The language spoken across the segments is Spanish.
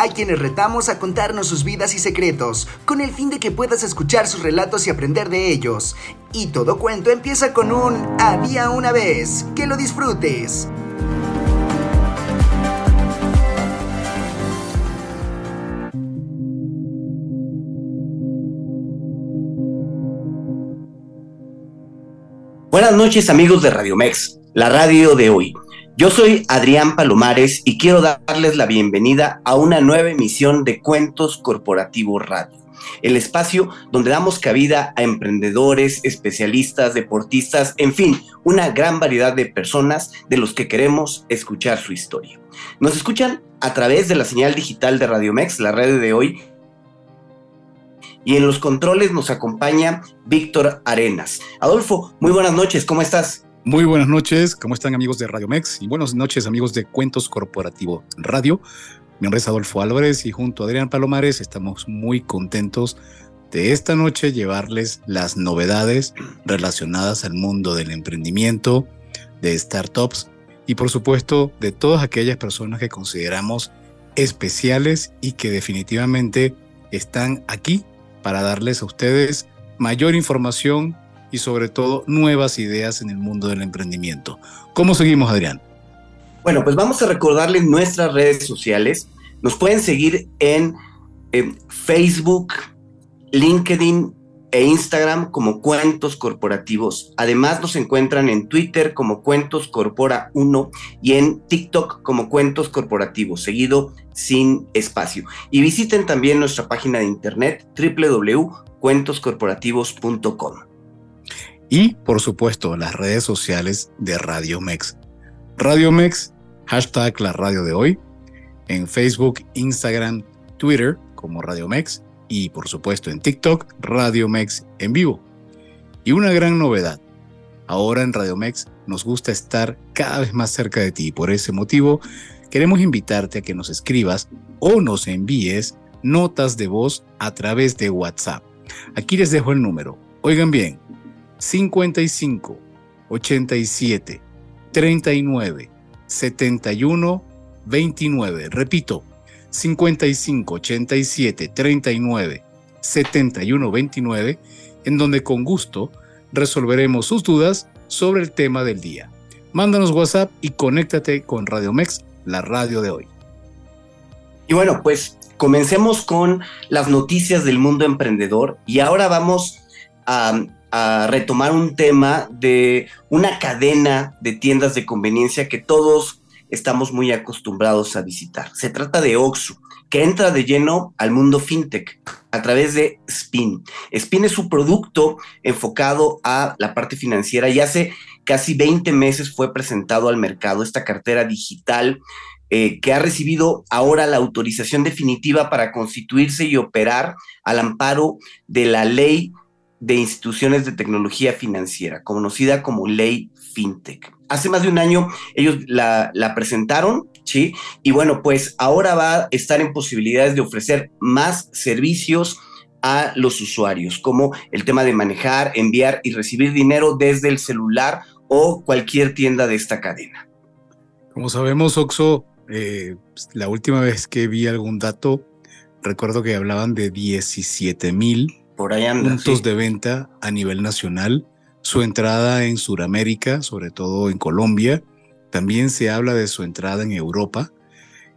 a quienes retamos a contarnos sus vidas y secretos, con el fin de que puedas escuchar sus relatos y aprender de ellos. Y todo cuento empieza con un había una vez. Que lo disfrutes. Buenas noches amigos de Radio Mex, la radio de hoy. Yo soy Adrián Palomares y quiero darles la bienvenida a una nueva emisión de Cuentos Corporativos Radio, el espacio donde damos cabida a emprendedores, especialistas, deportistas, en fin, una gran variedad de personas de los que queremos escuchar su historia. Nos escuchan a través de la señal digital de Radio Mex, la radio de hoy, y en los controles nos acompaña Víctor Arenas. Adolfo, muy buenas noches, ¿cómo estás? Muy buenas noches, ¿cómo están amigos de Radio Mex? Y buenas noches amigos de Cuentos Corporativo Radio. Mi nombre es Adolfo Álvarez y junto a Adrián Palomares estamos muy contentos de esta noche llevarles las novedades relacionadas al mundo del emprendimiento, de startups y por supuesto de todas aquellas personas que consideramos especiales y que definitivamente están aquí para darles a ustedes mayor información y sobre todo nuevas ideas en el mundo del emprendimiento. ¿Cómo seguimos, Adrián? Bueno, pues vamos a recordarles nuestras redes sociales. Nos pueden seguir en, Facebook, LinkedIn e Instagram como Cuentos Corporativos. Además nos encuentran en Twitter como Cuentos Corpora 1 y en TikTok como Cuentos Corporativos, seguido sin espacio. Y visiten también nuestra página de internet www.cuentoscorporativos.com. Y por supuesto las redes sociales de Radio Mex. Radio Mex, hashtag la radio de hoy, en Facebook, Instagram, Twitter como Radio Mex y por supuesto en TikTok, Radio Mex en vivo. Y una gran novedad, ahora en Radio Mex nos gusta estar cada vez más cerca de ti por ese motivo queremos invitarte a que nos escribas o nos envíes notas de voz a través de WhatsApp. Aquí les dejo el número. Oigan bien, 55 87 39 71 29. Repito, 55 87 39 71 29, en donde con gusto resolveremos sus dudas sobre el tema del día. Mándanos WhatsApp y conéctate con Radio Mex, la radio de hoy. Y bueno, pues comencemos con las noticias del mundo emprendedor y ahora vamos a, a, retomar un tema de una cadena de tiendas de conveniencia que todos estamos muy acostumbrados a visitar. Se trata de Oxxo, que entra de lleno al mundo fintech a través de Spin. Spin es su producto enfocado a la parte financiera y hace casi 20 meses fue presentado al mercado esta cartera digital eh, que ha recibido ahora la autorización definitiva para constituirse y operar al amparo de la ley de instituciones de tecnología financiera, conocida como ley FinTech. Hace más de un año ellos la, presentaron, ¿sí? Y bueno, pues ahora va a estar en posibilidades de ofrecer más servicios a los usuarios, como el tema de manejar, enviar y recibir dinero desde el celular o cualquier tienda de esta cadena. Como sabemos, Oxo, eh, la última vez que vi algún dato, recuerdo que hablaban de 17 mil puntos sí. de venta a nivel nacional. Su entrada en Sudamérica, sobre todo en Colombia, también se habla de su entrada en Europa.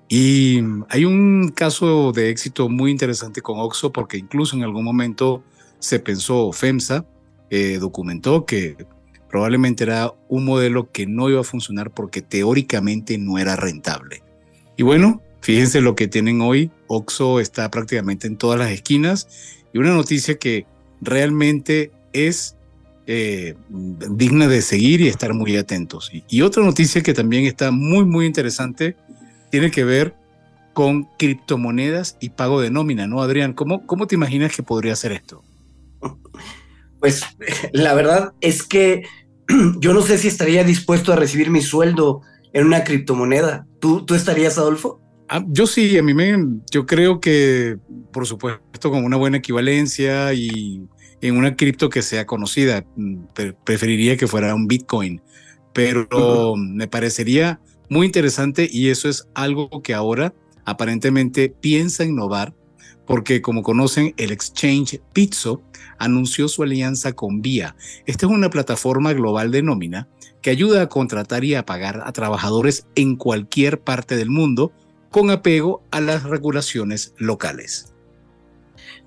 Y hay un caso de éxito muy interesante con Oxo porque incluso en algún momento se pensó, FEMSA eh, documentó que probablemente era un modelo que no iba a funcionar porque teóricamente no era rentable. Y bueno, fíjense lo que tienen hoy. Oxo está prácticamente en todas las esquinas y una noticia que realmente es eh, digna de seguir y estar muy atentos. Y, otra noticia que también está muy, muy interesante tiene que ver con criptomonedas y pago de nómina, ¿no, Adrián? ¿Cómo, cómo te imaginas que podría ser esto? Pues la verdad es que yo no sé si estaría dispuesto a recibir mi sueldo en una criptomoneda. ¿Tú, tú estarías, Adolfo? Ah, yo sí, a mí me, yo creo que, por supuesto, con una buena equivalencia y en una cripto que sea conocida, mm, preferiría que fuera un Bitcoin, pero me parecería muy interesante y eso es algo que ahora aparentemente piensa innovar porque como conocen el exchange Pizzo anunció su alianza con Vía. Esta es una plataforma global de nómina que ayuda a contratar y a pagar a trabajadores en cualquier parte del mundo con apego a las regulaciones locales.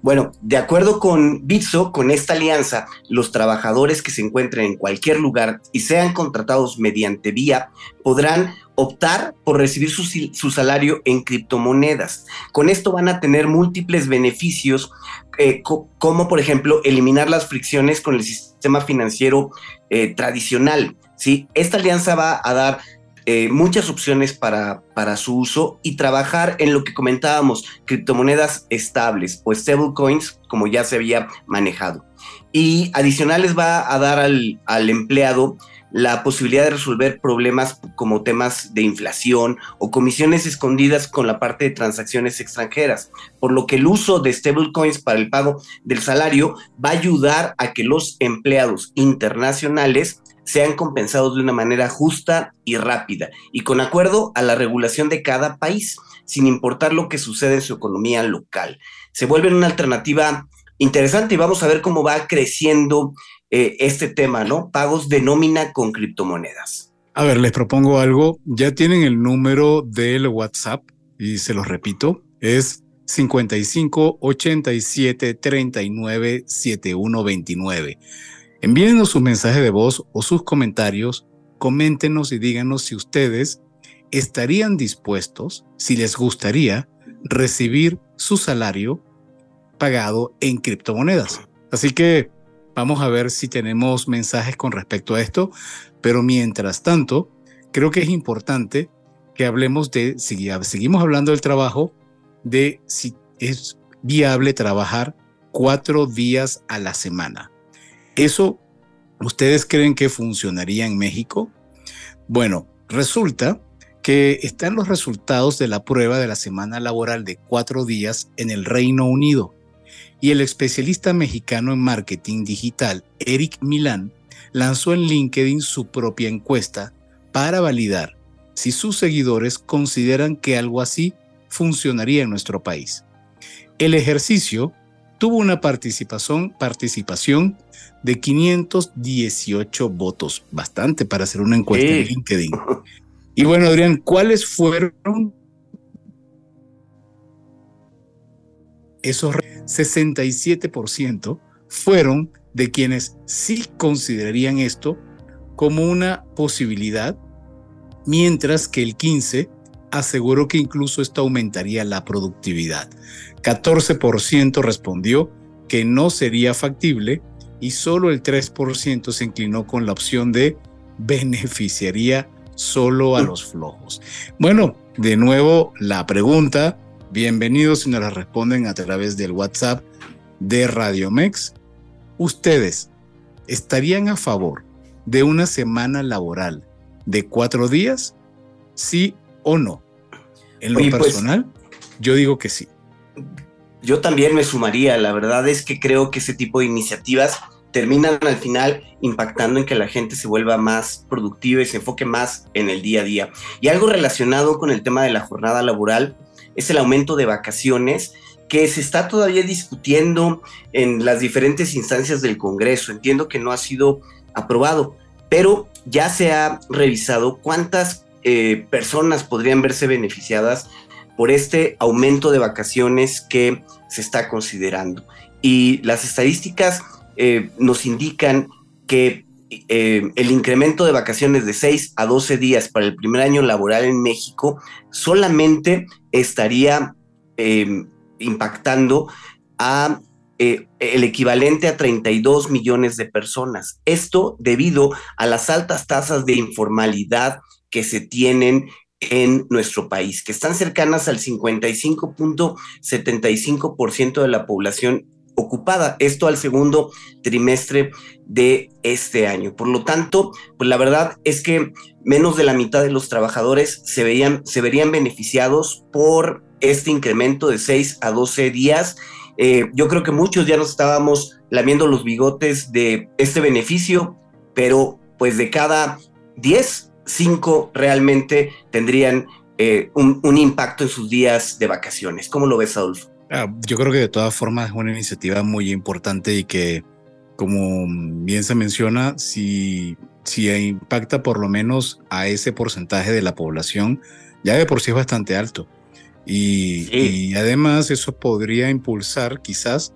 Bueno, de acuerdo con Bitso, con esta alianza, los trabajadores que se encuentren en cualquier lugar y sean contratados mediante vía podrán optar por recibir su, salario en criptomonedas. Con esto van a tener múltiples beneficios, eh, como por ejemplo eliminar las fricciones con el sistema financiero eh, tradicional. ¿sí? Esta alianza va a dar eh, muchas opciones para, para su uso y trabajar en lo que comentábamos, criptomonedas estables o stablecoins, como ya se había manejado. Y adicionales va a dar al, al empleado la posibilidad de resolver problemas como temas de inflación o comisiones escondidas con la parte de transacciones extranjeras, por lo que el uso de stablecoins para el pago del salario va a ayudar a que los empleados internacionales sean compensados de una manera justa y rápida y con acuerdo a la regulación de cada país, sin importar lo que sucede en su economía local. Se vuelven una alternativa interesante y vamos a ver cómo va creciendo eh, este tema, ¿no? Pagos de nómina con criptomonedas. A ver, les propongo algo. Ya tienen el número del WhatsApp y se los repito, es 55 87 39 71 29. Envíenos su mensaje de voz o sus comentarios, coméntenos y díganos si ustedes estarían dispuestos, si les gustaría, recibir su salario pagado en criptomonedas. Así que vamos a ver si tenemos mensajes con respecto a esto, pero mientras tanto, creo que es importante que hablemos de, si seguimos hablando del trabajo, de si es viable trabajar cuatro días a la semana. ¿Eso ustedes creen que funcionaría en México? Bueno, resulta que están los resultados de la prueba de la semana laboral de cuatro días en el Reino Unido. Y el especialista mexicano en marketing digital, Eric Milán, lanzó en LinkedIn su propia encuesta para validar si sus seguidores consideran que algo así funcionaría en nuestro país. El ejercicio tuvo una participación, participación de 518 votos, bastante para hacer una encuesta en LinkedIn. Y bueno, Adrián, ¿cuáles fueron esos 67% fueron de quienes sí considerarían esto como una posibilidad, mientras que el 15 aseguró que incluso esto aumentaría la productividad. 14% respondió que no sería factible y solo el 3% se inclinó con la opción de beneficiaría solo a los flojos. Bueno, de nuevo la pregunta, bienvenidos si nos la responden a través del WhatsApp de Radio Mex. ¿Ustedes estarían a favor de una semana laboral de cuatro días? ¿Sí o no? En lo pues, personal, yo digo que sí. Yo también me sumaría, la verdad es que creo que ese tipo de iniciativas terminan al final impactando en que la gente se vuelva más productiva y se enfoque más en el día a día. Y algo relacionado con el tema de la jornada laboral es el aumento de vacaciones que se está todavía discutiendo en las diferentes instancias del Congreso. Entiendo que no ha sido aprobado, pero ya se ha revisado cuántas eh, personas podrían verse beneficiadas por este aumento de vacaciones que se está considerando. Y las estadísticas eh, nos indican que eh, el incremento de vacaciones de 6 a 12 días para el primer año laboral en México solamente estaría impactando a el equivalente a 32 millones de personas. Esto debido a las altas tasas de informalidad que se tienen en nuestro país, que están cercanas al 55.75% de la población ocupada, esto al segundo trimestre de este año. Por lo tanto, pues la verdad es que menos de la mitad de los trabajadores se, se verían beneficiados por este incremento de 6 a 12 días. Eh, yo creo que muchos ya nos estábamos lamiendo los bigotes de este beneficio, pero pues de cada 10, 5 realmente tendrían eh, un, un, impacto en sus días de vacaciones. ¿Cómo lo ves, Adolfo? Ah, yo creo que de todas formas es una iniciativa muy importante y que, como bien se menciona, si, si impacta por lo menos a ese porcentaje de la población, ya de por sí es bastante alto. Y, y además eso podría impulsar quizás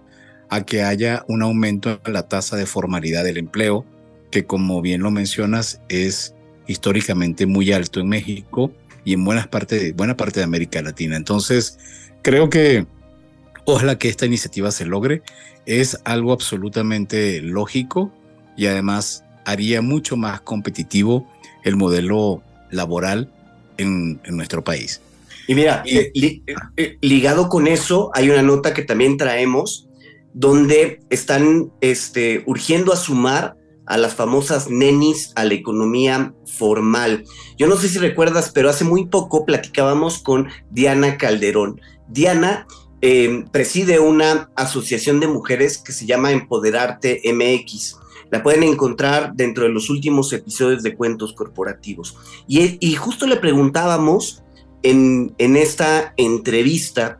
a que haya un aumento en la tasa de formalidad del empleo, que como bien lo mencionas es históricamente muy alto en México y en buenas parte, buena parte de América Latina. Entonces, creo que ojalá que esta iniciativa se logre. Es algo absolutamente lógico y además haría mucho más competitivo el modelo laboral en, nuestro país. Y mira, eh, eh, ligado con eso, hay una nota que también traemos donde están este, urgiendo a sumar a las famosas nenis a la economía formal. Yo no sé si recuerdas, pero hace muy poco platicábamos con Diana Calderón. Diana eh, preside una asociación de mujeres que se llama Empoderarte MX. La pueden encontrar dentro de los últimos episodios de Cuentos Corporativos. Y, justo le preguntábamos en, en esta entrevista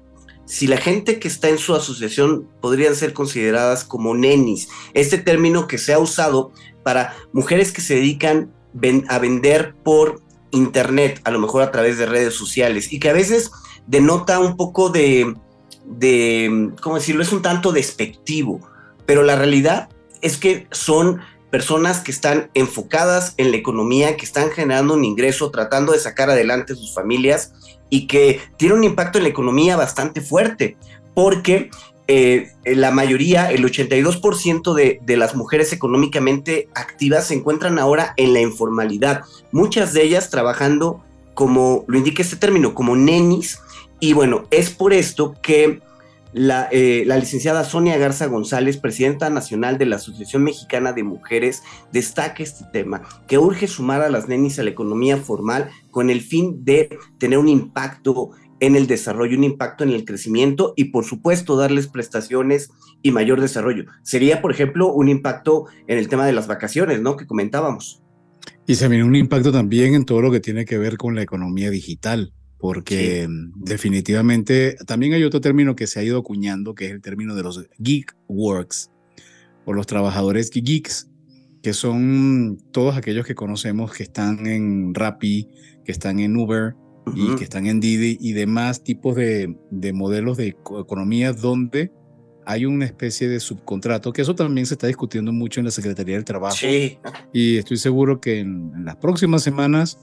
si la gente que está en su asociación podrían ser consideradas como nenis, este término que se ha usado para mujeres que se dedican a vender por internet, a lo mejor a través de redes sociales, y que a veces denota un poco de, de ¿cómo decirlo? Es un tanto despectivo, pero la realidad es que son personas que están enfocadas en la economía, que están generando un ingreso, tratando de sacar adelante sus familias y que tiene un impacto en la economía bastante fuerte, porque eh, la mayoría, el 82% de, de las mujeres económicamente activas se encuentran ahora en la informalidad, muchas de ellas trabajando como lo indica este término, como nenis, y bueno, es por esto que eh, la, licenciada Sonia Garza González, presidenta nacional de la Asociación Mexicana de Mujeres, destaca este tema, que urge sumar a las nenis a la economía formal con el fin de tener un impacto en el desarrollo, un impacto en el crecimiento y por supuesto darles prestaciones y mayor desarrollo. Sería, por ejemplo, un impacto en el tema de las vacaciones, ¿no? Que comentábamos. Y se viene un impacto también en todo lo que tiene que ver con la economía digital porque definitivamente también hay otro término que se ha ido acuñando, que es el término de los geek works, o los trabajadores geeks, que son todos aquellos que conocemos que están en Rappi, que están en Uber y que están en Didi y demás tipos de, modelos de economía donde hay una especie de subcontrato, que eso también se está discutiendo mucho en la Secretaría del Trabajo. Y estoy seguro que en las próximas semanas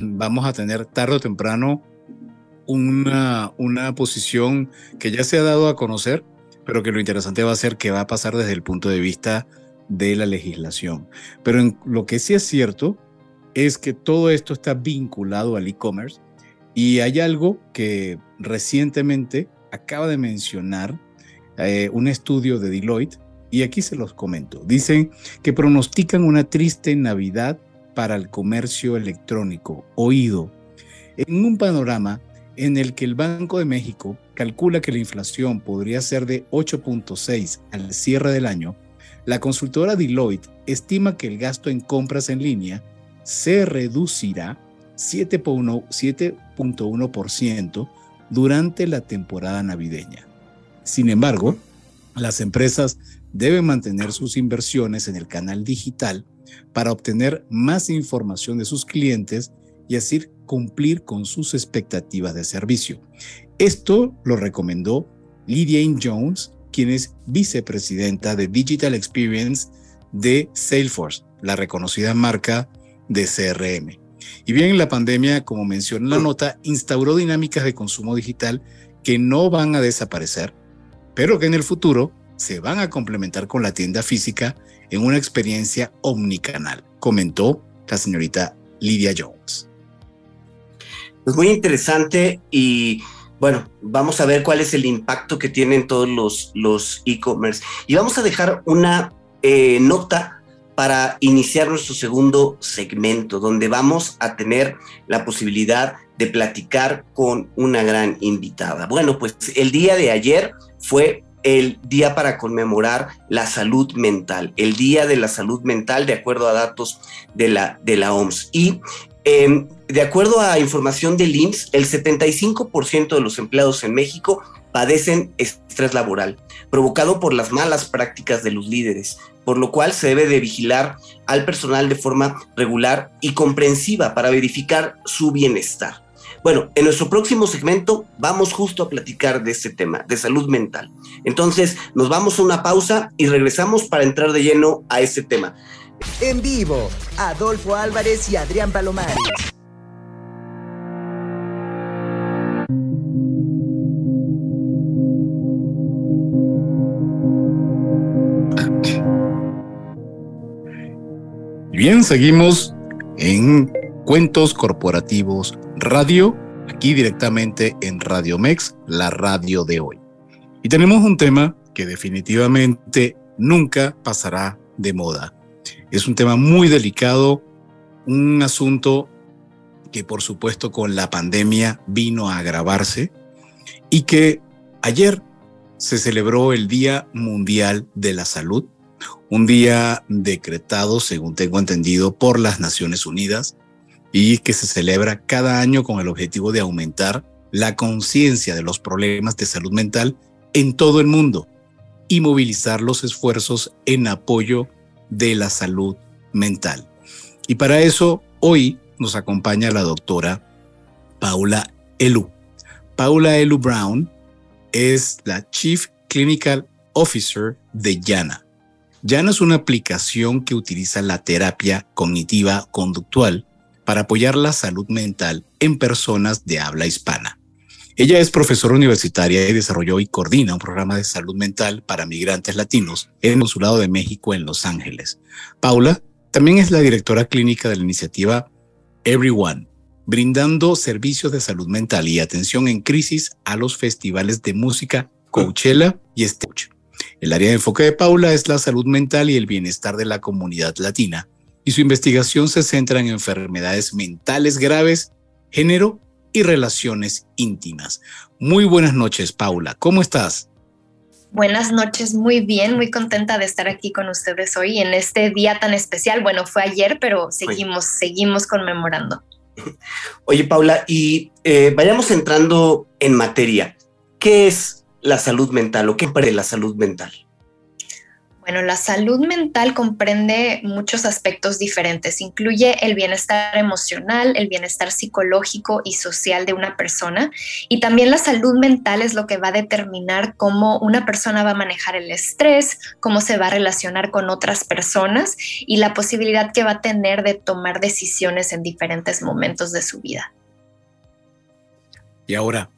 vamos a tener tarde o temprano una, una posición que ya se ha dado a conocer, pero que lo interesante va a ser que va a pasar desde el punto de vista de la legislación. Pero lo que sí es cierto es que todo esto está vinculado al e-commerce y hay algo que recientemente acaba de mencionar eh, un estudio de Deloitte y aquí se los comento. Dicen que pronostican una triste Navidad para el comercio electrónico, oído, en un panorama en el que el Banco de México calcula que la inflación podría ser de 8.6 al cierre del año, la consultora Deloitte estima que el gasto en compras en línea se reducirá 7.1% durante la temporada navideña. Sin embargo, las empresas deben mantener sus inversiones en el canal digital para obtener más información de sus clientes y así cumplir con sus expectativas de servicio. Esto lo recomendó Lydia Jones, quien es vicepresidenta de Digital Experience de Salesforce, la reconocida marca de CRM. Y bien, la pandemia, como menciona la nota, instauró dinámicas de consumo digital que no van a desaparecer, pero que en el futuro se van a complementar con la tienda física en una experiencia omnicanal, comentó la señorita Lydia Jones. Es muy interesante y bueno, vamos a ver cuál es el impacto que tienen todos los, los e-commerce. Y vamos a dejar una eh, nota para iniciar nuestro segundo segmento, donde vamos a tener la posibilidad de platicar con una gran invitada. Bueno, pues el día de ayer fue el día para conmemorar la salud mental, el día de la salud mental de acuerdo a datos de la, de la OMS. Y em, de acuerdo a información del IMSS, el 75% de los empleados en México padecen estrés laboral, provocado por las malas prácticas de los líderes, por lo cual se debe de vigilar al personal de forma regular y comprensiva para verificar su bienestar. Bueno, en nuestro próximo segmento vamos justo a platicar de este tema, de salud mental. Entonces, nos vamos a una pausa y regresamos para entrar de lleno a este tema. En vivo, Adolfo Álvarez y Adrián Palomares. Bien, seguimos en Cuentos Corporativos Radio, aquí directamente en Radio Mex, la radio de hoy. Y tenemos un tema que definitivamente nunca pasará de moda. Es un tema muy delicado, un asunto que por supuesto con la pandemia vino a agravarse y que ayer se celebró el Día Mundial de la Salud, un día decretado, según tengo entendido, por las Naciones Unidas y que se celebra cada año con el objetivo de aumentar la conciencia de los problemas de salud mental en todo el mundo y movilizar los esfuerzos en apoyo de la salud mental. Y para eso hoy nos acompaña la doctora Paula Elu. Paula Elu Brown es la Chief Clinical Officer de YANA. YANA es una aplicación que utiliza la terapia cognitiva conductual para apoyar la salud mental en personas de habla hispana. Ella es profesora universitaria y desarrolló y coordina un programa de salud mental para migrantes latinos en el Consulado de México en Los Ángeles. Paula también es la directora clínica de la iniciativa Everyone, brindando servicios de salud mental y atención en crisis a los festivales de música Coachella y Stage. El área de enfoque de Paula es la salud mental y el bienestar de la comunidad latina y su investigación se centra en enfermedades mentales graves, género y relaciones íntimas. Muy buenas noches, Paula. ¿Cómo estás? Buenas noches, muy bien, muy contenta de estar aquí con ustedes hoy en este día tan especial. Bueno, fue ayer, pero seguimos, seguimos conmemorando. Oye, Paula, y eh, vayamos entrando en materia. ¿Qué es la salud mental o qué es la salud mental? Bueno, la salud mental comprende muchos aspectos diferentes. Incluye el bienestar emocional, el bienestar psicológico y social de una persona. Y también la salud mental es lo que va a determinar cómo una persona va a manejar el estrés, cómo se va a relacionar con otras personas y la posibilidad que va a tener de tomar decisiones en diferentes momentos de su vida. Y ahora,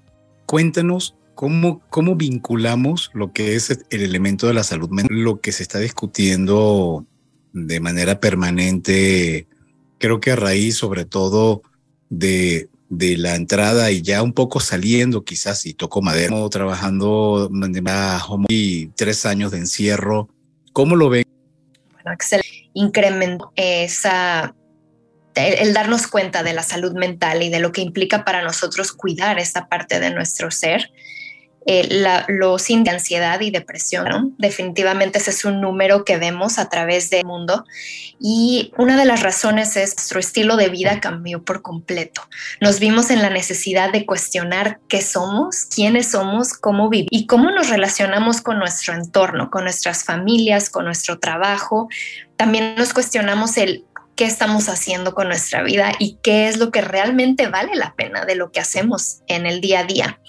cuéntanos ¿Cómo, ¿Cómo vinculamos lo que es el elemento de la salud mental, lo que se está discutiendo de manera permanente, creo que a raíz sobre todo de, de la entrada y ya un poco saliendo quizás, y toco madera, trabajando y tres años de encierro, ¿cómo lo ven? Bueno, excelente. Incrementó esa el, darnos cuenta de la salud mental y de lo que implica para nosotros cuidar esta parte de nuestro ser eh, los índices de ansiedad y depresión. Definitivamente ese es un número que vemos a través del mundo y una de las razones es nuestro estilo de vida cambió por completo. Nos vimos en la necesidad de cuestionar qué somos, quiénes somos, cómo vivimos y cómo nos relacionamos con nuestro entorno, con nuestras familias, con nuestro trabajo. También nos cuestionamos el qué estamos haciendo con nuestra vida y qué es lo que realmente vale la pena de lo que hacemos en el día a día.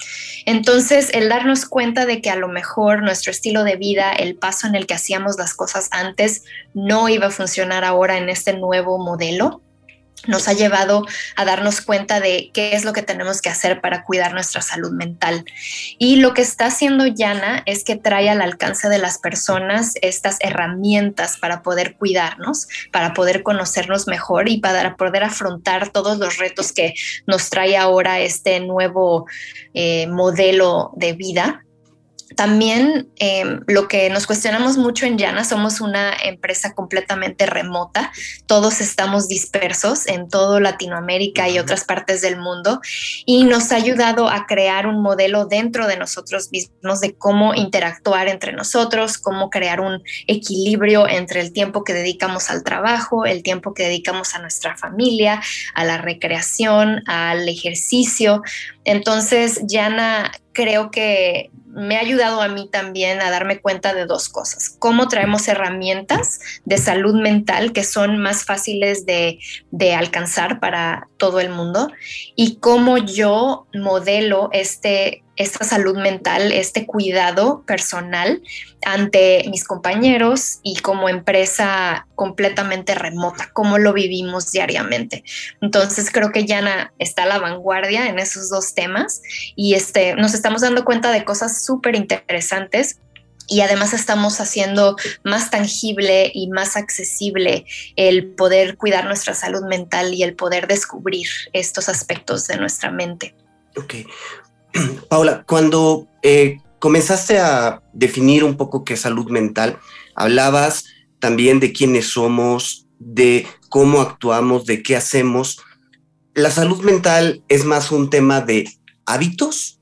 Entonces, el darnos cuenta de que a lo mejor nuestro estilo de vida, el paso en el que hacíamos las cosas antes, no iba a funcionar ahora en este nuevo modelo, nos ha llevado a darnos cuenta de qué es lo que tenemos que hacer para cuidar nuestra salud mental. Y lo que está haciendo Yana es que trae al alcance de las personas estas herramientas para poder cuidarnos, para poder conocernos mejor y para poder afrontar todos los retos que nos trae ahora este nuevo eh, modelo de vida también em, lo que nos cuestionamos mucho en Llana, somos una empresa completamente remota, todos estamos dispersos en todo Latinoamérica y otras partes del mundo. Y nos ha ayudado a crear un modelo dentro de nosotros mismos de cómo interactuar entre nosotros, cómo crear un equilibrio entre el tiempo que dedicamos al trabajo, el tiempo que dedicamos a nuestra familia, a la recreación, al ejercicio. Entonces, Yana creo que me ha ayudado a mí también a darme cuenta de dos cosas. Cómo traemos herramientas de salud mental que son más fáciles de, alcanzar para todo el mundo y cómo yo modelo este esta salud mental, este cuidado personal ante mis compañeros y como empresa completamente remota, cómo lo vivimos diariamente. Entonces creo que Yana está a la vanguardia en esos dos temas y este, nos estamos dando cuenta de cosas súper interesantes y además estamos haciendo más tangible y más accesible el poder cuidar nuestra salud mental y el poder descubrir estos aspectos de nuestra mente. Ok, Paula, cuando eh, comenzaste a definir un poco qué es salud mental, hablabas también de quiénes somos, de cómo actuamos, de qué hacemos. ¿La salud mental es más un tema de hábitos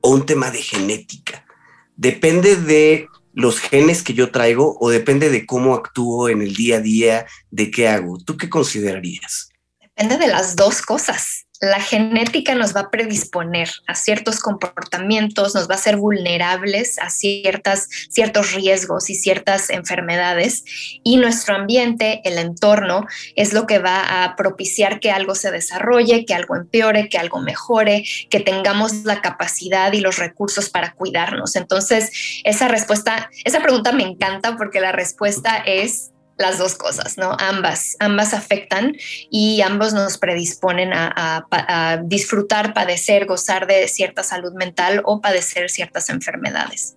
o un tema de genética? ¿Depende de los genes que yo traigo o depende de cómo actúo en el día a día, de qué hago? ¿Tú qué considerarías? Depende de las dos cosas la genética nos va a predisponer a ciertos comportamientos, nos va a hacer vulnerables a ciertas, ciertos riesgos y ciertas enfermedades y nuestro ambiente, el entorno, es lo que va a propiciar que algo se desarrolle, que algo empeore, que algo mejore, que tengamos la capacidad y los recursos para cuidarnos. Entonces, esa respuesta, esa pregunta me encanta porque la respuesta es las dos cosas, ¿no? Ambas, ambas afectan y ambos nos predisponen a, disfrutar, padecer, gozar de cierta salud mental o padecer ciertas enfermedades.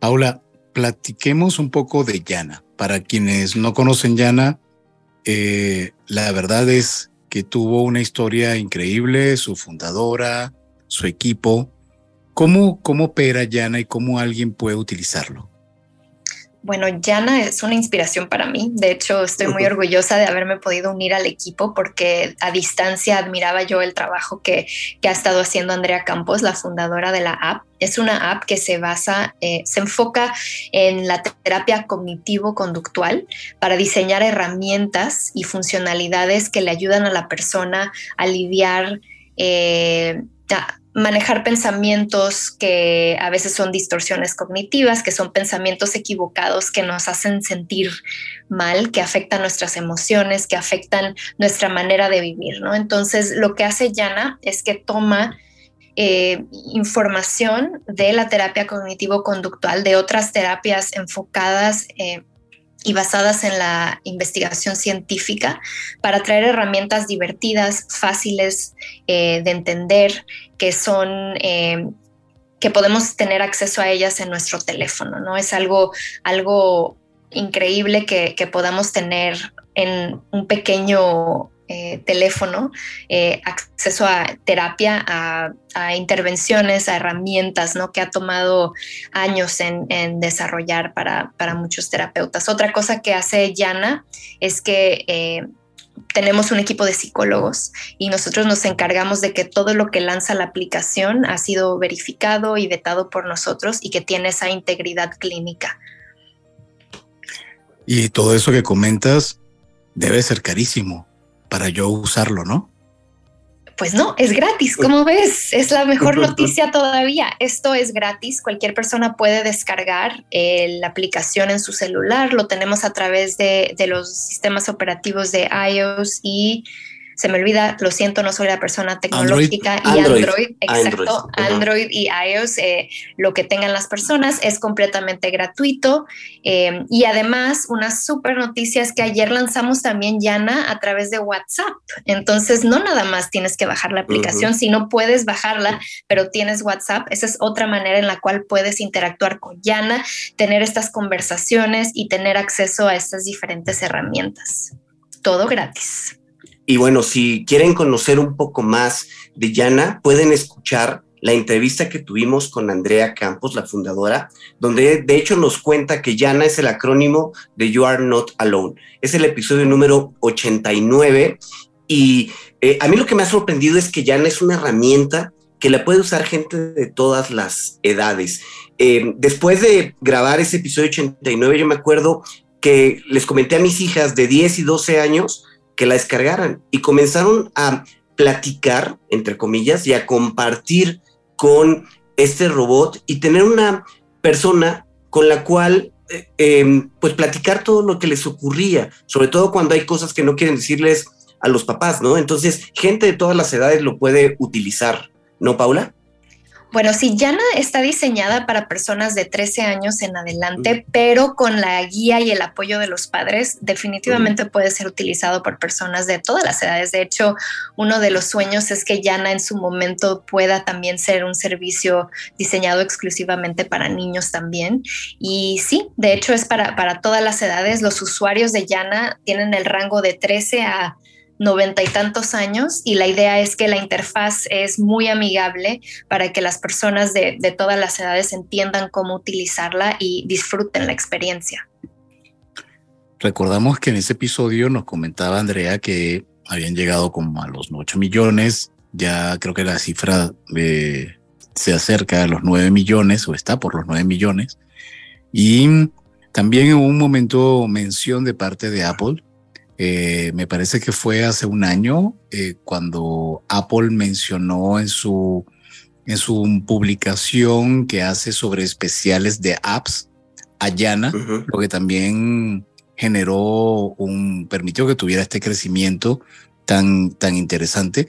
Paula, platiquemos un poco de Yana. Para quienes no conocen Yana, eh, la verdad es que tuvo una historia increíble, su fundadora, su equipo. ¿Cómo, cómo opera Yana y cómo alguien puede utilizarlo? Bueno, Yana es una inspiración para mí. De hecho, estoy muy orgullosa de haberme podido unir al equipo porque a distancia admiraba yo el trabajo que, ha estado haciendo Andrea Campos, la fundadora de la app. Es una app que se basa, eh, se enfoca en la terapia cognitivo-conductual para diseñar herramientas y funcionalidades que le ayudan a la persona a lidiar. Eh, manejar pensamientos que a veces son distorsiones cognitivas, que son pensamientos equivocados que nos hacen sentir mal, que afectan nuestras emociones, que afectan nuestra manera de vivir, ¿no? Entonces, lo que hace Yana es que toma eh, información de la terapia cognitivo-conductual, de otras terapias enfocadas eh, y basadas en la investigación científica para traer herramientas divertidas, fáciles eh, de entender, que son eh, que podemos tener acceso a ellas en nuestro teléfono, ¿no? Es algo, algo increíble que, que podamos tener en un pequeño eh, teléfono, eh, acceso a terapia, a, intervenciones, a herramientas, ¿no? Que ha tomado años en, desarrollar para, muchos terapeutas. Otra cosa que hace Yana es que eh, tenemos un equipo de psicólogos y nosotros nos encargamos de que todo lo que lanza la aplicación ha sido verificado y vetado por nosotros y que tiene esa integridad clínica. Y todo eso que comentas debe ser carísimo para yo usarlo, ¿no? Pues no, es gratis, como ves, es la mejor noticia todavía. Esto es gratis, cualquier persona puede descargar eh, la aplicación en su celular, lo tenemos a través de, los sistemas operativos de iOS y se me olvida, lo siento, no soy la persona tecnológica y Android, exacto, Android, y iOS, eh, lo que tengan las personas es completamente gratuito. Eh, y además, una súper noticia es que ayer lanzamos también Yana a través de WhatsApp. Entonces, no nada más tienes que bajar la aplicación, si no puedes bajarla, pero tienes WhatsApp, esa es otra manera en la cual puedes interactuar con Yana, tener estas conversaciones y tener acceso a estas diferentes herramientas. Todo gratis. Y bueno, si quieren conocer un poco más de Yana, pueden escuchar la entrevista que tuvimos con Andrea Campos, la fundadora, donde de hecho nos cuenta que Yana es el acrónimo de You Are Not Alone. Es el episodio número 89 y eh, a mí lo que me ha sorprendido es que Yana es una herramienta que la puede usar gente de todas las edades. Eh, después de grabar ese episodio 89, yo me acuerdo que les comenté a mis hijas de 10 y 12 años, que la descargaran y comenzaron a platicar, entre comillas, y a compartir con este robot y tener una persona con la cual eh, em, pues platicar todo lo que les ocurría, sobre todo cuando hay cosas que no quieren decirles a los papás, ¿no? Entonces, gente de todas las edades lo puede utilizar, ¿no, Paula? Bueno, sí, Yana está diseñada para personas de 13 años en adelante, pero con la guía y el apoyo de los padres, definitivamente puede ser utilizado por personas de todas las edades. De hecho, uno de los sueños es que Yana en su momento pueda también ser un servicio diseñado exclusivamente para niños también. Y sí, de hecho es para, para todas las edades. Los usuarios de Yana tienen el rango de 13 a noventa y tantos años y la idea es que la interfaz es muy amigable para que las personas de, todas las edades entiendan cómo utilizarla y disfruten la experiencia. Recordamos que en ese episodio nos comentaba Andrea que habían llegado como a los 8 millones, ya creo que la cifra se acerca a los 9 millones o está por los 9 millones. Y también en un momento mención de parte de Apple eh, me parece que fue hace un año eh, cuando Apple mencionó en su, en su publicación que hace sobre especiales de apps a Yana, lo que también generó un, permitió que tuviera este crecimiento tan, tan interesante.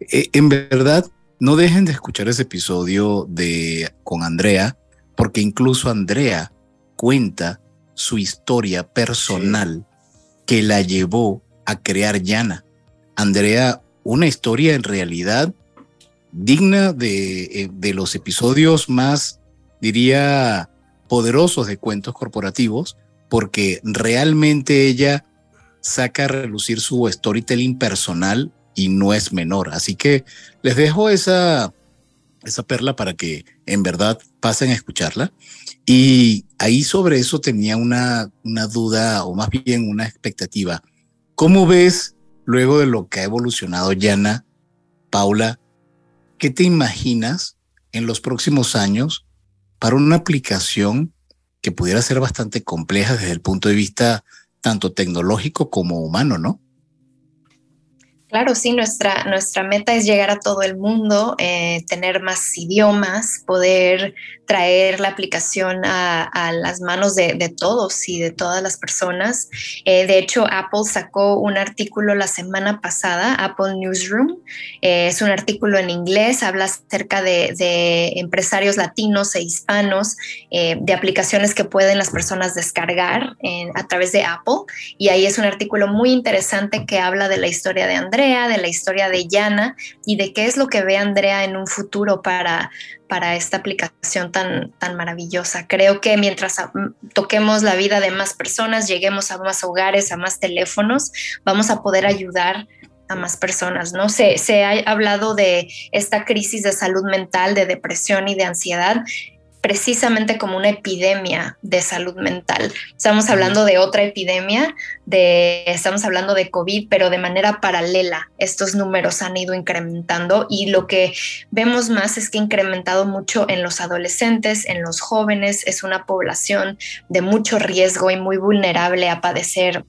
Eh, en verdad, no dejen de escuchar ese episodio de, con Andrea, porque incluso Andrea cuenta su historia personal que la llevó a crear Yana. Andrea, una historia en realidad digna de, eh, de los episodios más, diría, poderosos de cuentos corporativos, porque realmente ella saca a relucir su storytelling personal y no es menor. Así que les dejo esa, esa perla para que en verdad pasen a escucharla. Y ahí sobre eso tenía una, una duda o más bien una expectativa. ¿Cómo ves luego de lo que ha evolucionado Yana, Paula? ¿Qué te imaginas en los próximos años para una aplicación que pudiera ser bastante compleja desde el punto de vista tanto tecnológico como humano, ¿no? Claro, sí, nuestra, nuestra meta es llegar a todo el mundo, eh, tener más idiomas, poder traer la aplicación a, las manos de, todos y de todas las personas. Eh, de hecho, Apple sacó un artículo la semana pasada, Apple Newsroom. Eh, es un artículo en inglés, habla acerca de, empresarios latinos e hispanos, de aplicaciones que pueden las personas descargar a través de Apple. Y ahí es un artículo muy interesante que habla de la historia de Andrés de la historia de Yana y de qué es lo que ve Andrea en un futuro para, para esta aplicación tan, tan maravillosa. Creo que mientras toquemos la vida de más personas, lleguemos a más hogares, a más teléfonos, vamos a poder ayudar a más personas, ¿no? Se, se ha hablado de esta crisis de salud mental, de depresión y de ansiedad precisamente como una epidemia de salud mental. Estamos hablando de otra epidemia, de, estamos hablando de COVID, pero de manera paralela. Estos números han ido incrementando y lo que vemos más es que ha incrementado mucho en los adolescentes, en los jóvenes. Es una población de mucho riesgo y muy vulnerable a padecer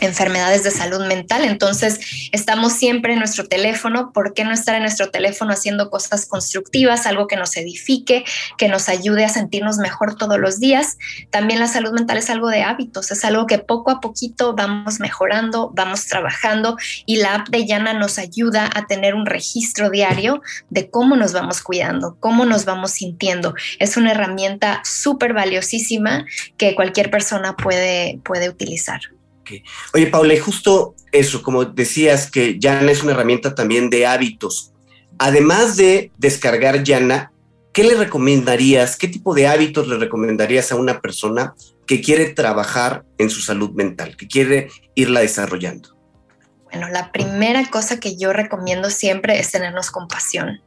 enfermedades de salud mental. Entonces, estamos siempre en nuestro teléfono. ¿Por qué no estar en nuestro teléfono haciendo cosas constructivas, algo que nos edifique, que nos ayude a sentirnos mejor todos los días? También la salud mental es algo de hábitos, es algo que poco a poquito vamos mejorando, vamos trabajando y la app de Yana nos ayuda a tener un registro diario de cómo nos vamos cuidando, cómo nos vamos sintiendo. Es una herramienta súper valiosísima que cualquier persona puede, puede utilizar. Oye, Paula, y justo eso, como decías, que Yana es una herramienta también de hábitos. Además de descargar Yana, ¿qué le recomendarías? ¿Qué tipo de hábitos le recomendarías a una persona que quiere trabajar en su salud mental, que quiere irla desarrollando? Bueno, la primera cosa que yo recomiendo siempre es tenernos compasión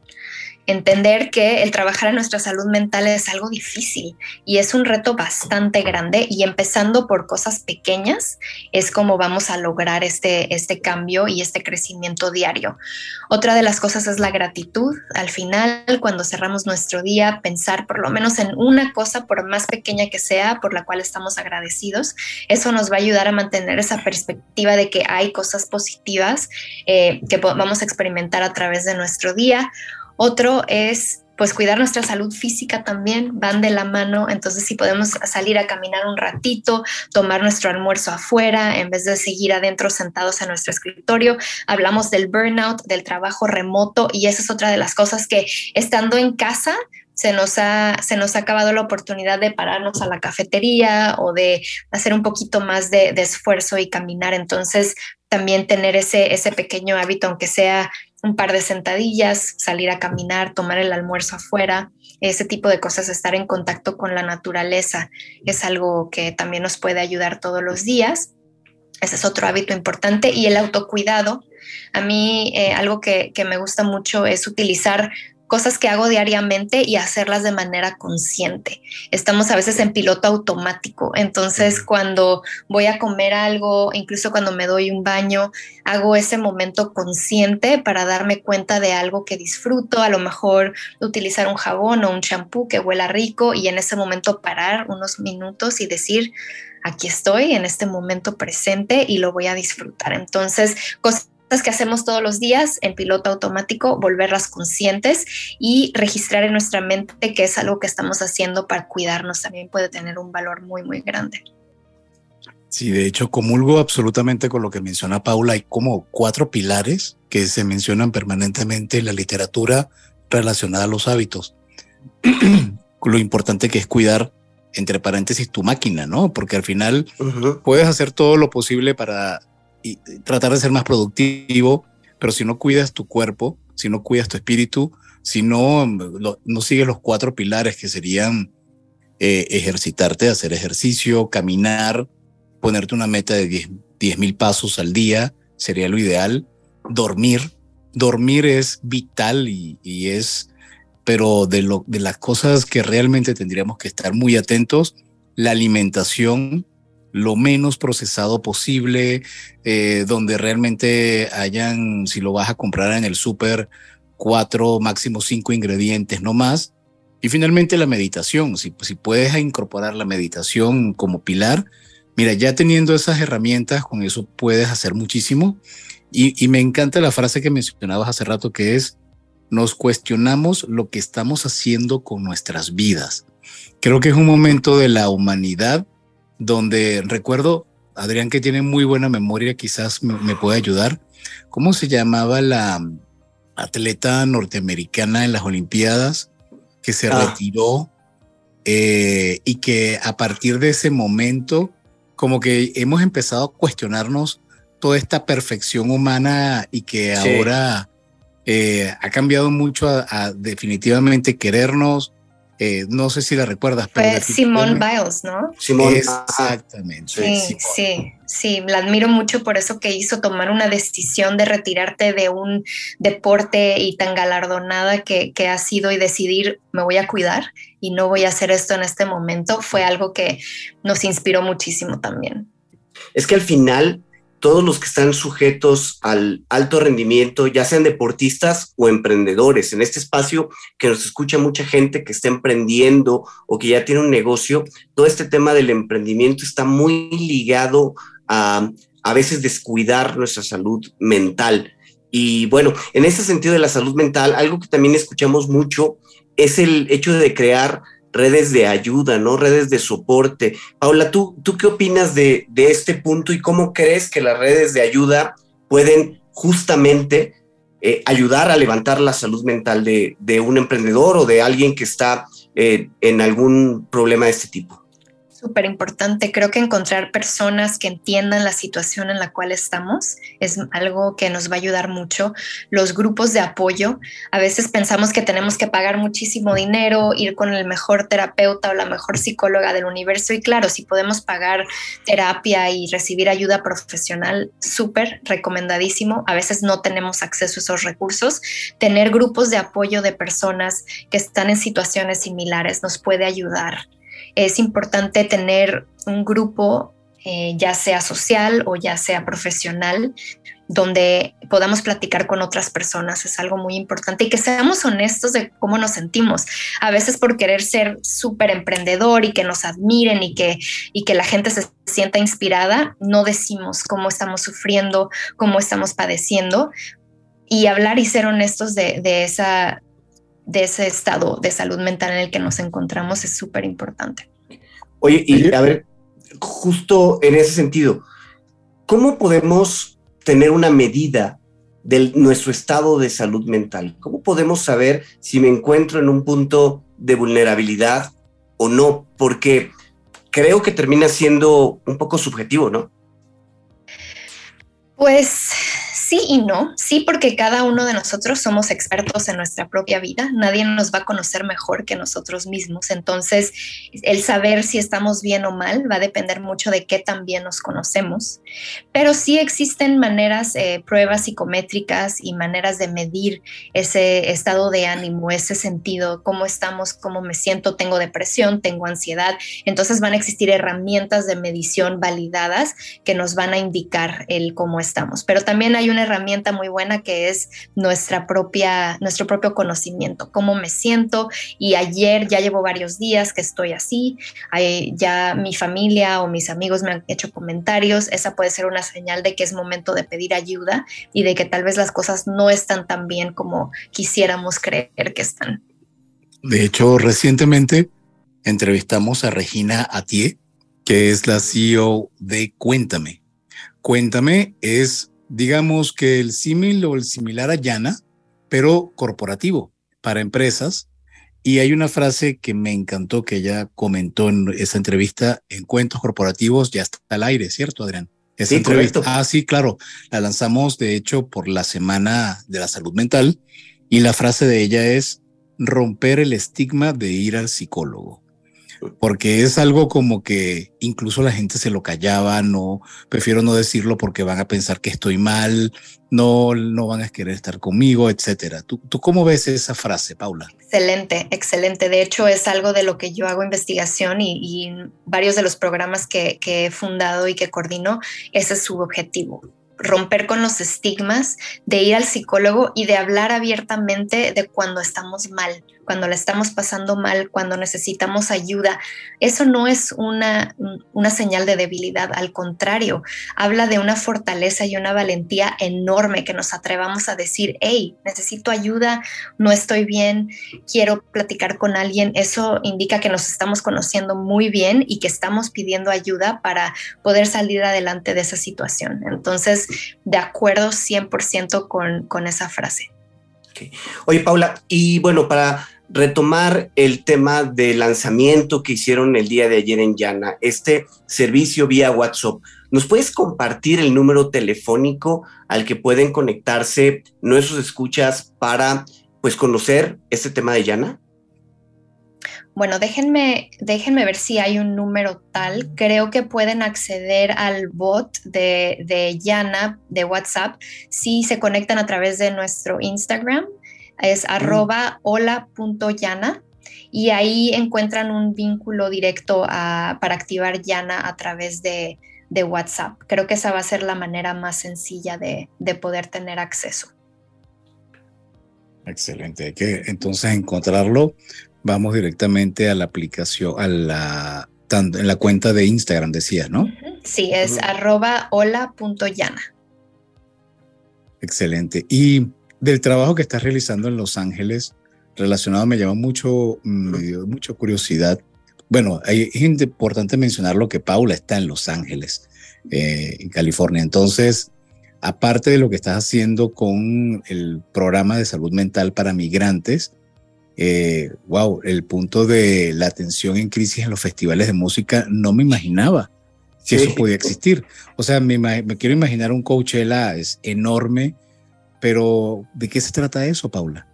entender que el trabajar en nuestra salud mental es algo difícil y es un reto bastante grande y empezando por cosas pequeñas es como vamos a lograr este, este cambio y este crecimiento diario. Otra de las cosas es la gratitud. Al final, cuando cerramos nuestro día, pensar por lo menos en una cosa, por más pequeña que sea, por la cual estamos agradecidos, eso nos va a ayudar a mantener esa perspectiva de que hay cosas positivas eh, que vamos a experimentar a través de nuestro día. Otro es pues cuidar nuestra salud física también, van de la mano, entonces si podemos salir a caminar un ratito, tomar nuestro almuerzo afuera en vez de seguir adentro sentados en nuestro escritorio, hablamos del burnout, del trabajo remoto y esa es otra de las cosas que estando en casa se nos ha, se nos ha acabado la oportunidad de pararnos a la cafetería o de hacer un poquito más de, esfuerzo y caminar. Entonces, también tener ese, ese pequeño hábito, aunque sea un par de sentadillas, salir a caminar, tomar el almuerzo afuera, ese tipo de cosas, estar en contacto con la naturaleza es algo que también nos puede ayudar todos los días. Ese es otro hábito importante. Y el autocuidado. A mí eh, algo que, que me gusta mucho es utilizar cosas que hago diariamente y hacerlas de manera consciente. Estamos a veces en piloto automático, entonces cuando voy a comer algo, incluso cuando me doy un baño, hago ese momento consciente para darme cuenta de algo que disfruto, a lo mejor utilizar un jabón o un champú que huela rico y en ese momento parar unos minutos y decir, aquí estoy en este momento presente y lo voy a disfrutar. Entonces, cosas que hacemos todos los días en piloto automático, volverlas conscientes y registrar en nuestra mente que es algo que estamos haciendo para cuidarnos también puede tener un valor muy, muy grande. Sí, de hecho, comulgo absolutamente con lo que menciona Paula. Hay como cuatro pilares que se mencionan permanentemente en la literatura relacionada a los hábitos. lo importante que es cuidar, entre paréntesis, tu máquina, ¿no? Porque al final puedes hacer todo lo posible para tratar de ser más productivo, pero si no cuidas tu cuerpo, si no cuidas tu espíritu, si no, no sigues los cuatro pilares que serían eh, ejercitarte, hacer ejercicio, caminar, ponerte una meta de 10 mil pasos al día, sería lo ideal, dormir. Dormir es vital y, y es, pero de, lo, de las cosas que realmente tendríamos que estar muy atentos, la alimentación, lo menos procesado posible, eh, donde realmente hayan, si lo vas a comprar en el súper, cuatro, máximo cinco ingredientes, no más. Y finalmente la meditación, si, puedes incorporar la meditación como pilar, mira, ya teniendo esas herramientas, con eso puedes hacer muchísimo. Y, y me encanta la frase que mencionabas hace rato, que es, nos cuestionamos lo que estamos haciendo con nuestras vidas. Creo que es un momento de la humanidad donde recuerdo, Adrián que tiene muy buena memoria, quizás me, puede ayudar, ¿cómo se llamaba la atleta norteamericana en las Olimpiadas que se ah. retiró eh, y que a partir de ese momento como que hemos empezado a cuestionarnos toda esta perfección humana y que ahora eh, ha cambiado mucho a, definitivamente querernos, eh, no sé si la recuerdas. Fue Simone Biles, ¿no? Simone. Exactamente. Sí, sí, sí, la admiro mucho por eso que hizo tomar una decisión de retirarte de un deporte y tan galardonada que, que ha sido y decidir me voy a cuidar y no voy a hacer esto en este momento. Fue algo que nos inspiró muchísimo también. Es que al final todos los que están sujetos al alto rendimiento, ya sean deportistas o emprendedores. En este espacio que nos escucha mucha gente que está emprendiendo o que ya tiene un negocio, todo este tema del emprendimiento está muy ligado a, a veces descuidar nuestra salud mental. Y bueno, en ese sentido de la salud mental, algo que también escuchamos mucho es el hecho de crear redes de ayuda, ¿no? Redes de soporte. Paula, ¿tú, tú qué opinas de, de este punto y cómo crees que las redes de ayuda pueden justamente eh, ayudar a levantar la salud mental de, de, un emprendedor o de alguien que está eh, en algún problema de este tipo? Súper importante. Creo que encontrar personas que entiendan la situación en la cual estamos es algo que nos va a ayudar mucho. Los grupos de apoyo, a veces pensamos que tenemos que pagar muchísimo dinero, ir con el mejor terapeuta o la mejor psicóloga del universo. Y claro, si podemos pagar terapia y recibir ayuda profesional, súper recomendadísimo. A veces no tenemos acceso a esos recursos. Tener grupos de apoyo de personas que están en situaciones similares nos puede ayudar es importante tener un grupo, eh, ya sea social o ya sea profesional, donde podamos platicar con otras personas es algo muy importante y que seamos honestos de cómo nos sentimos. A veces por querer ser súper emprendedor y que nos admiren y que, y que la gente se sienta inspirada, no decimos cómo estamos sufriendo, cómo estamos padeciendo y hablar y ser honestos de, de esa, de ese estado de salud mental en el que nos encontramos es súper importante. Oye, y a ver, justo en ese sentido, ¿cómo podemos tener una medida de nuestro estado de salud mental? ¿Cómo podemos saber si me encuentro en un punto de vulnerabilidad o no? Porque creo que termina siendo un poco subjetivo, ¿no? Pues Sí y no, sí porque cada uno de nosotros somos expertos en nuestra propia vida, nadie nos va a conocer mejor que nosotros mismos, entonces el saber si estamos bien o mal va a depender mucho de qué tan bien nos conocemos, pero sí existen maneras, eh, pruebas psicométricas y maneras de medir ese estado de ánimo, ese sentido, cómo estamos, cómo me siento, tengo depresión, tengo ansiedad, entonces van a existir herramientas de medición validadas que nos van a indicar el cómo estamos, pero también hay un una herramienta muy buena que es nuestra propia, nuestro propio conocimiento, cómo me siento y ayer ya llevo varios días que estoy así, ya mi familia o mis amigos me han hecho comentarios, esa puede ser una señal de que es momento de pedir ayuda y de que tal vez las cosas no están tan bien como quisiéramos creer que están. De hecho, recientemente entrevistamos a Regina Atié, que es la CEO de Cuéntame. Cuéntame es digamos que el símil o el similar a Yana, pero corporativo para empresas. Y hay una frase que me encantó que ella comentó en esa entrevista en cuentos corporativos, ya está al aire, ¿cierto, Adrián? Esa sí, entrevista. Ah, sí, claro. La lanzamos, de hecho, por la Semana de la Salud Mental. Y la frase de ella es romper el estigma de ir al psicólogo porque es algo como que incluso la gente se lo callaba, no, prefiero no decirlo porque van a pensar que estoy mal, no, no van a querer estar conmigo, etcétera. ¿Tú, ¿Tú cómo ves esa frase, Paula? Excelente, excelente. De hecho, es algo de lo que yo hago investigación y, varios de los programas que, que he fundado y que coordino, ese es su objetivo romper con los estigmas, de ir al psicólogo y de hablar abiertamente de cuando estamos mal, cuando la estamos pasando mal, cuando necesitamos ayuda. Eso no es una, una señal de debilidad, al contrario, habla de una fortaleza y una valentía enorme que nos atrevamos a decir, hey, necesito ayuda, no estoy bien, quiero platicar con alguien. Eso indica que nos estamos conociendo muy bien y que estamos pidiendo ayuda para poder salir adelante de esa situación. Entonces, de acuerdo 100% con, con esa frase. Oye, Paula, y bueno, para retomar el tema del lanzamiento que hicieron el día de ayer en Llana, este servicio vía WhatsApp, ¿nos puedes compartir el número telefónico al que pueden conectarse nuestros escuchas para pues conocer este tema de Llana? Bueno, déjenme, déjenme ver si hay un número tal. Creo que pueden acceder al bot de, de Yana de WhatsApp si se conectan a través de nuestro Instagram. Es arroba hola.yana y ahí encuentran un vínculo directo para activar Yana a través de, de, WhatsApp. Creo que esa va a ser la manera más sencilla de, de poder tener acceso. Excelente, hay que entonces encontrarlo vamos directamente a la aplicación, a la, en la cuenta de Instagram, decía, ¿no? Sí, es arroba hola.yana. Excelente. Y del trabajo que estás realizando en Los Ángeles, relacionado, me llama mucho, me dio mucha curiosidad. Bueno, es importante mencionar lo que Paula está en Los Ángeles, eh, en California. Entonces, aparte de lo que estás haciendo con el programa de salud mental para migrantes, wow, eh, el punto de la atención en crisis en los festivales de música, no me imaginaba que eso podía existir. O sea, me, me, quiero imaginar un Coachella es enorme, pero ¿de qué se trata eso, Paula?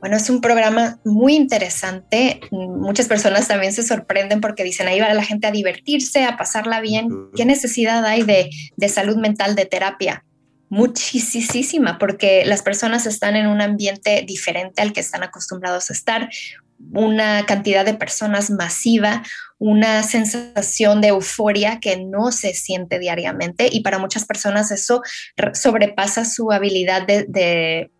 Bueno, es un programa muy interesante. Muchas personas también se sorprenden porque dicen, ahí va la gente a divertirse, a pasarla bien. ¿Qué necesidad hay de, de salud mental, de terapia? Muchísima, porque las personas están en un ambiente diferente al que están acostumbrados a estar una cantidad de personas masiva, una sensación de euforia que no se siente diariamente y para muchas personas eso sobrepasa su habilidad de,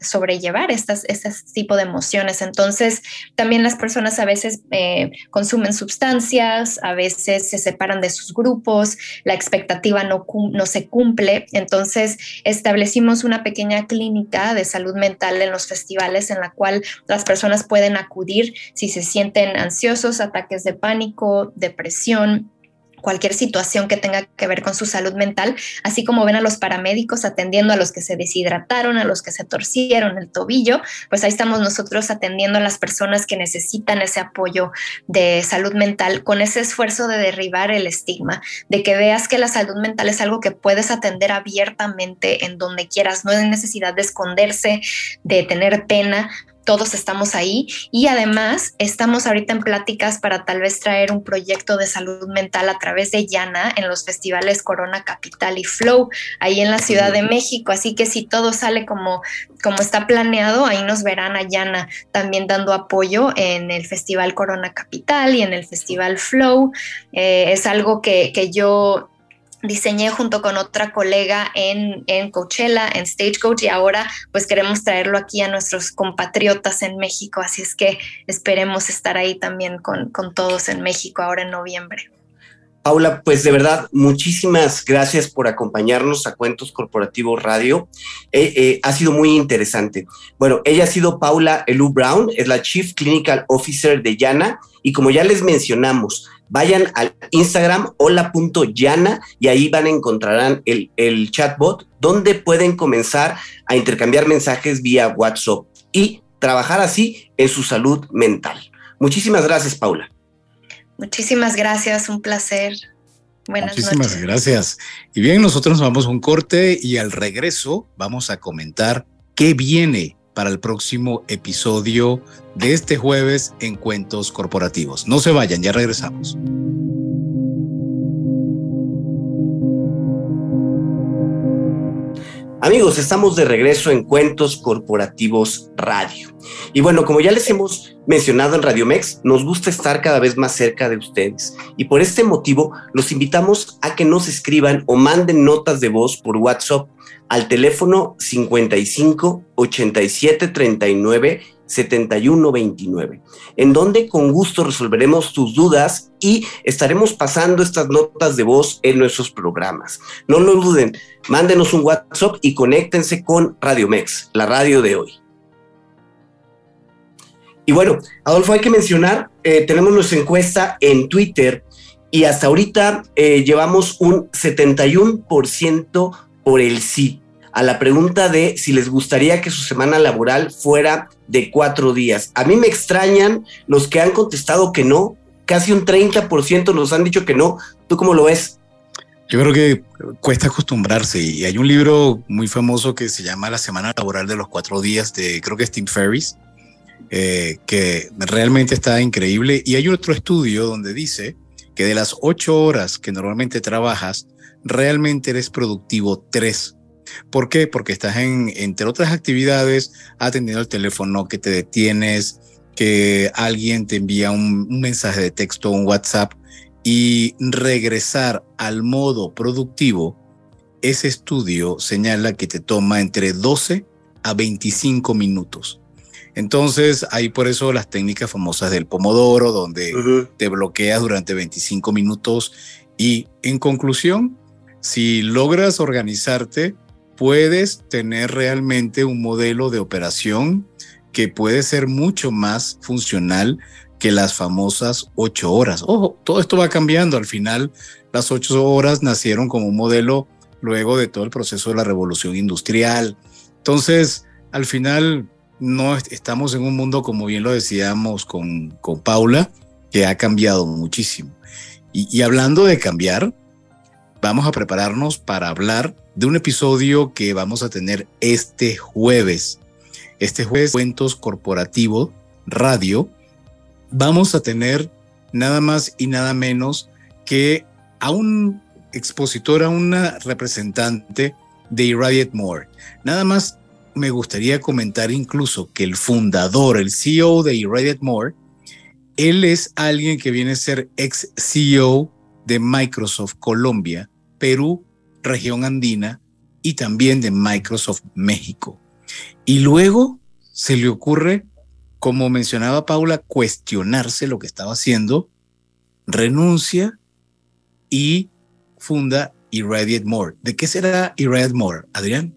sobrellevar estas, este tipo de emociones. Entonces, también las personas a veces eh, consumen sustancias, a veces se separan de sus grupos, la expectativa no, no se cumple. Entonces, establecimos una pequeña clínica de salud mental en los festivales en la cual las personas pueden acudir si se sienten ansiosos, ataques de pánico, depresión, cualquier situación que tenga que ver con su salud mental, así como ven a los paramédicos atendiendo a los que se deshidrataron, a los que se torcieron el tobillo, pues ahí estamos nosotros atendiendo a las personas que necesitan ese apoyo de salud mental con ese esfuerzo de derribar el estigma, de que veas que la salud mental es algo que puedes atender abiertamente en donde quieras, no hay necesidad de esconderse, de tener pena, todos estamos ahí y además estamos ahorita en pláticas para tal vez traer un proyecto de salud mental a través de Yana en los festivales Corona Capital y Flow ahí en la Ciudad de México. Así que si todo sale como, como está planeado, ahí nos verán a Yana también dando apoyo en el Festival Corona Capital y en el Festival Flow. Eh, es algo que, que yo diseñé junto con otra colega en, en Coachella, en Stagecoach, y ahora pues queremos traerlo aquí a nuestros compatriotas en México, así es que esperemos estar ahí también con, con todos en México ahora en noviembre. Paula, pues de verdad, muchísimas gracias por acompañarnos a Cuentos Corporativos Radio. Eh, eh, ha sido muy interesante. Bueno, ella ha sido Paula Elu Brown, es la Chief Clinical Officer de Yana, y como ya les mencionamos, vayan al Instagram hola.yana y ahí van a encontrarán el, el chatbot donde pueden comenzar a intercambiar mensajes vía WhatsApp y trabajar así en su salud mental. Muchísimas gracias, Paula. Muchísimas gracias, un placer. Buenas Muchísimas gracias. Y bien, nosotros nos vamos a un corte y al regreso vamos a comentar qué viene para el próximo episodio de este jueves en Cuentos Corporativos. No se vayan, ya regresamos. Amigos, estamos de regreso en Cuentos Corporativos Radio. Y bueno, como ya les hemos mencionado en Radio Mex, nos gusta estar cada vez más cerca de ustedes. Y por este motivo, los invitamos a que nos escriban o manden notas de voz por WhatsApp al teléfono 55 87 39 7129, en donde con gusto resolveremos tus dudas y estaremos pasando estas notas de voz en nuestros programas. No lo duden, mándenos un WhatsApp y conéctense con Radio Mex, la radio de hoy. Y bueno, Adolfo, hay que mencionar, eh, tenemos nuestra encuesta en Twitter y hasta ahorita eh, llevamos un 71% por el sí a la pregunta de si les gustaría que su semana laboral fuera de cuatro días. A mí me extrañan los que han contestado que no, casi un 30% nos han dicho que no. ¿Tú cómo lo ves? Yo creo que cuesta acostumbrarse y hay un libro muy famoso que se llama La Semana Laboral de los Cuatro Días de creo que Steve Ferris, eh, que realmente está increíble. Y hay otro estudio donde dice que de las ocho horas que normalmente trabajas, realmente eres productivo tres ¿Por qué? Porque estás en, entre otras actividades, atendiendo el teléfono, que te detienes, que alguien te envía un, mensaje de texto, un WhatsApp, y regresar al modo productivo, ese estudio señala que te toma entre 12 a 25 minutos. Entonces, hay por eso las técnicas famosas del pomodoro, donde te bloqueas durante 25 minutos Y en conclusión, si logras organizarte, puedes tener realmente un modelo de operación que puede ser mucho más funcional que las famosas ocho horas. Ojo, todo esto va cambiando. Al final, las ocho horas nacieron como un modelo luego de todo el proceso de la revolución industrial. Entonces, al final, no estamos en un mundo, como bien lo decíamos con, con Paula, que ha cambiado muchísimo. Y, y hablando de cambiar, vamos a prepararnos para hablar de un episodio que vamos a tener este jueves. Este jueves, Cuentos Corporativo Radio, vamos a tener nada más y nada menos que a un expositor, a una representante de Irradiate More. Nada más me gustaría comentar incluso que el fundador, el CEO de Irradiate More, él es alguien que viene a ser ex CEO de Microsoft Colombia, Perú, región andina y también de Microsoft México. Y luego se le ocurre como mencionaba Paula, cuestionarse lo que estaba haciendo, renuncia y funda Irradiate More. ¿De qué será Irradiate More, Adrián?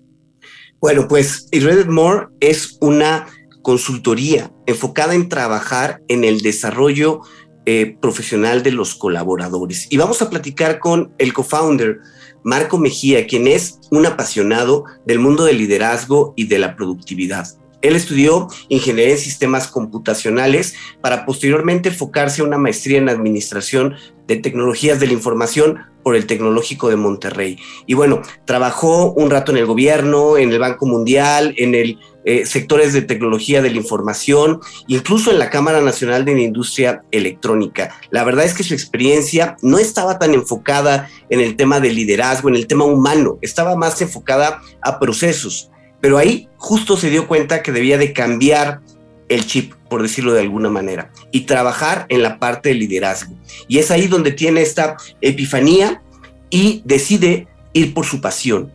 Bueno, pues Irradiate More es una consultoría enfocada en trabajar en el desarrollo eh, profesional de los colaboradores. Y vamos a platicar con el co-founder, Marco Mejía, quien es un apasionado del mundo del liderazgo y de la productividad. Él estudió ingeniería en sistemas computacionales para posteriormente enfocarse a una maestría en administración de tecnologías de la información por el Tecnológico de Monterrey. Y bueno, trabajó un rato en el gobierno, en el Banco Mundial, en el eh, sectores de tecnología de la información, incluso en la Cámara Nacional de la Industria Electrónica. La verdad es que su experiencia no estaba tan enfocada en el tema de liderazgo, en el tema humano, estaba más enfocada a procesos pero ahí justo se dio cuenta que debía de cambiar el chip, por decirlo de alguna manera, y trabajar en la parte de liderazgo. Y es ahí donde tiene esta epifanía y decide ir por su pasión,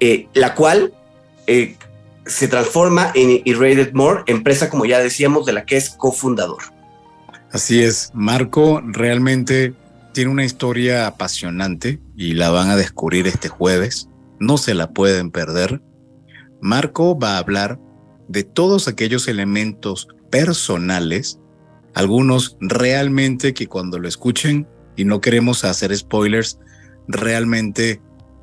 eh, la cual eh, se transforma en Irradiated More, empresa, como ya decíamos, de la que es cofundador. Así es, Marco realmente tiene una historia apasionante y la van a descubrir este jueves. No se la pueden perder. Marco va a hablar de todos aquellos elementos personales, algunos realmente que cuando lo escuchen, y no queremos hacer spoilers, realmente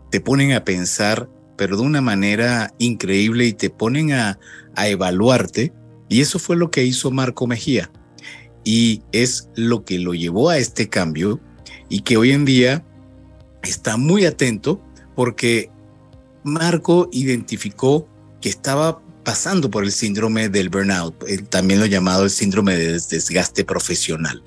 te ponen a pensar, pero de una manera increíble y te ponen a, a evaluarte. Y eso fue lo que hizo Marco Mejía. Y es lo que lo llevó a este cambio y que hoy en día está muy atento porque Marco identificó que estaba pasando por el síndrome del burnout, también lo llamado el síndrome de desgaste profesional.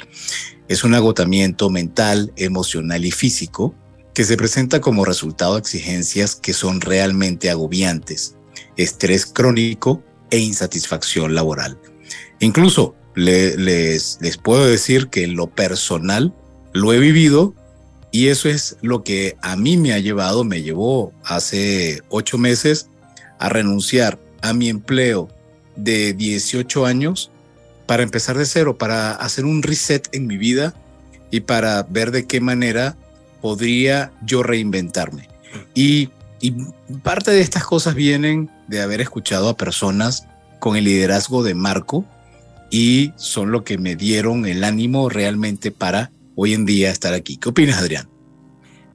Es un agotamiento mental, emocional y físico que se presenta como resultado de exigencias que son realmente agobiantes, estrés crónico e insatisfacción laboral. Incluso les, les puedo decir que en lo personal lo he vivido y eso es lo que a mí me ha llevado, me llevó hace ocho meses a renunciar a mi empleo de 18 años para empezar de cero, para hacer un reset en mi vida y para ver de qué manera podría yo reinventarme. Y, y parte de estas cosas vienen de haber escuchado a personas con el liderazgo de Marco y son lo que me dieron el ánimo realmente para hoy en día estar aquí. ¿Qué opinas, Adrián?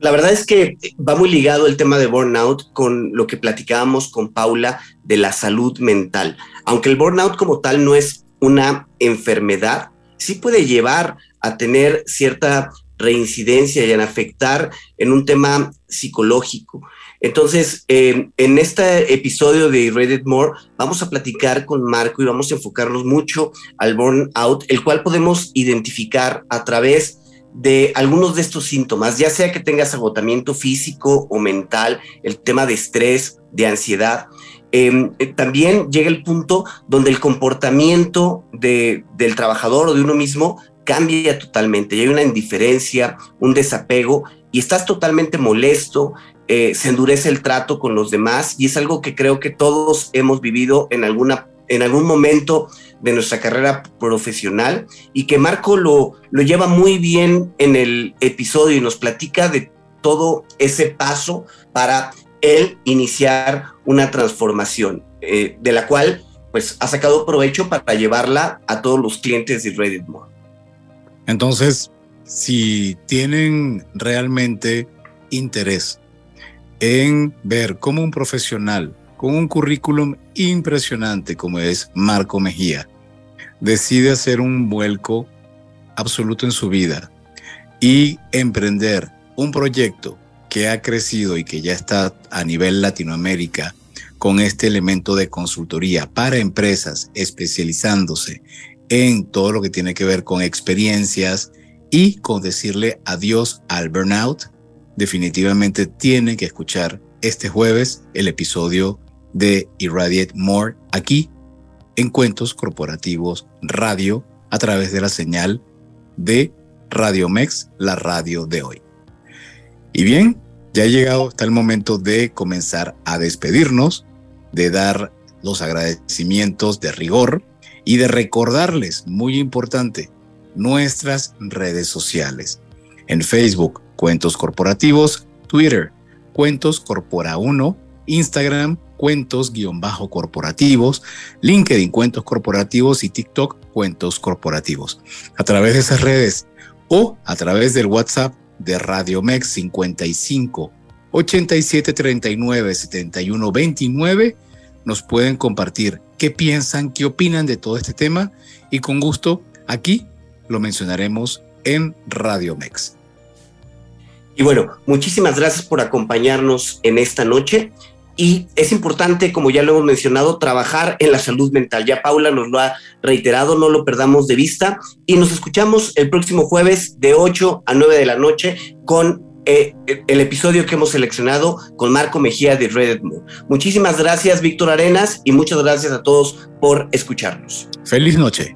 La verdad es que va muy ligado el tema de burnout con lo que platicábamos con Paula de la salud mental. Aunque el burnout como tal no es una enfermedad, sí puede llevar a tener cierta reincidencia y a afectar en un tema psicológico. Entonces, eh, en este episodio de Reddit More vamos a platicar con Marco y vamos a enfocarnos mucho al burnout, el cual podemos identificar a través de algunos de estos síntomas, ya sea que tengas agotamiento físico o mental, el tema de estrés, de ansiedad. Em, eh, también llega el punto donde el comportamiento del trabajador o de uno mismo cambia totalmente y hay una indiferencia, un desapego y estás totalmente molesto, eh, se endurece el trato con los demás y es algo que creo que todos hemos vivido en, alguna, en algún momento de nuestra carrera profesional y que Marco lo, lo lleva muy bien en el episodio y nos platica de todo ese paso para él iniciar una transformación, eh, de la cual pues ha sacado provecho para llevarla a todos los clientes de Reddit More. Entonces, si tienen realmente interés en ver cómo un profesional con un currículum impresionante como es Marco Mejía. Decide hacer un vuelco absoluto en su vida y emprender un proyecto que ha crecido y que ya está a nivel Latinoamérica con este elemento de consultoría para empresas especializándose en todo lo que tiene que ver con experiencias y con decirle adiós al burnout, definitivamente tiene que escuchar este jueves el episodio de Irradiate More aquí en Cuentos Corporativos Radio a través de la señal de Radio Mex, la radio de hoy. Y bien, ya ha llegado hasta el momento de comenzar a despedirnos, de dar los agradecimientos de rigor y de recordarles, muy importante, nuestras redes sociales. En Facebook, Cuentos Corporativos, Twitter, Cuentos Corpora 1, Instagram, Cuentos-corporativos, LinkedIn, Cuentos Corporativos y TikTok, Cuentos Corporativos. A través de esas redes o a través del WhatsApp de Radio Mex 55 87 39 71 29 nos pueden compartir qué piensan, qué opinan de todo este tema y con gusto aquí lo mencionaremos en Radio Mex. Y bueno, muchísimas gracias por acompañarnos en esta noche. Y es importante, como ya lo hemos mencionado, trabajar en la salud mental. Ya Paula nos lo ha reiterado, no lo perdamos de vista. Y nos escuchamos el próximo jueves de 8 a 9 de la noche con eh, el episodio que hemos seleccionado con Marco Mejía de Reddit Muchísimas gracias, Víctor Arenas, y muchas gracias a todos por escucharnos. Feliz noche.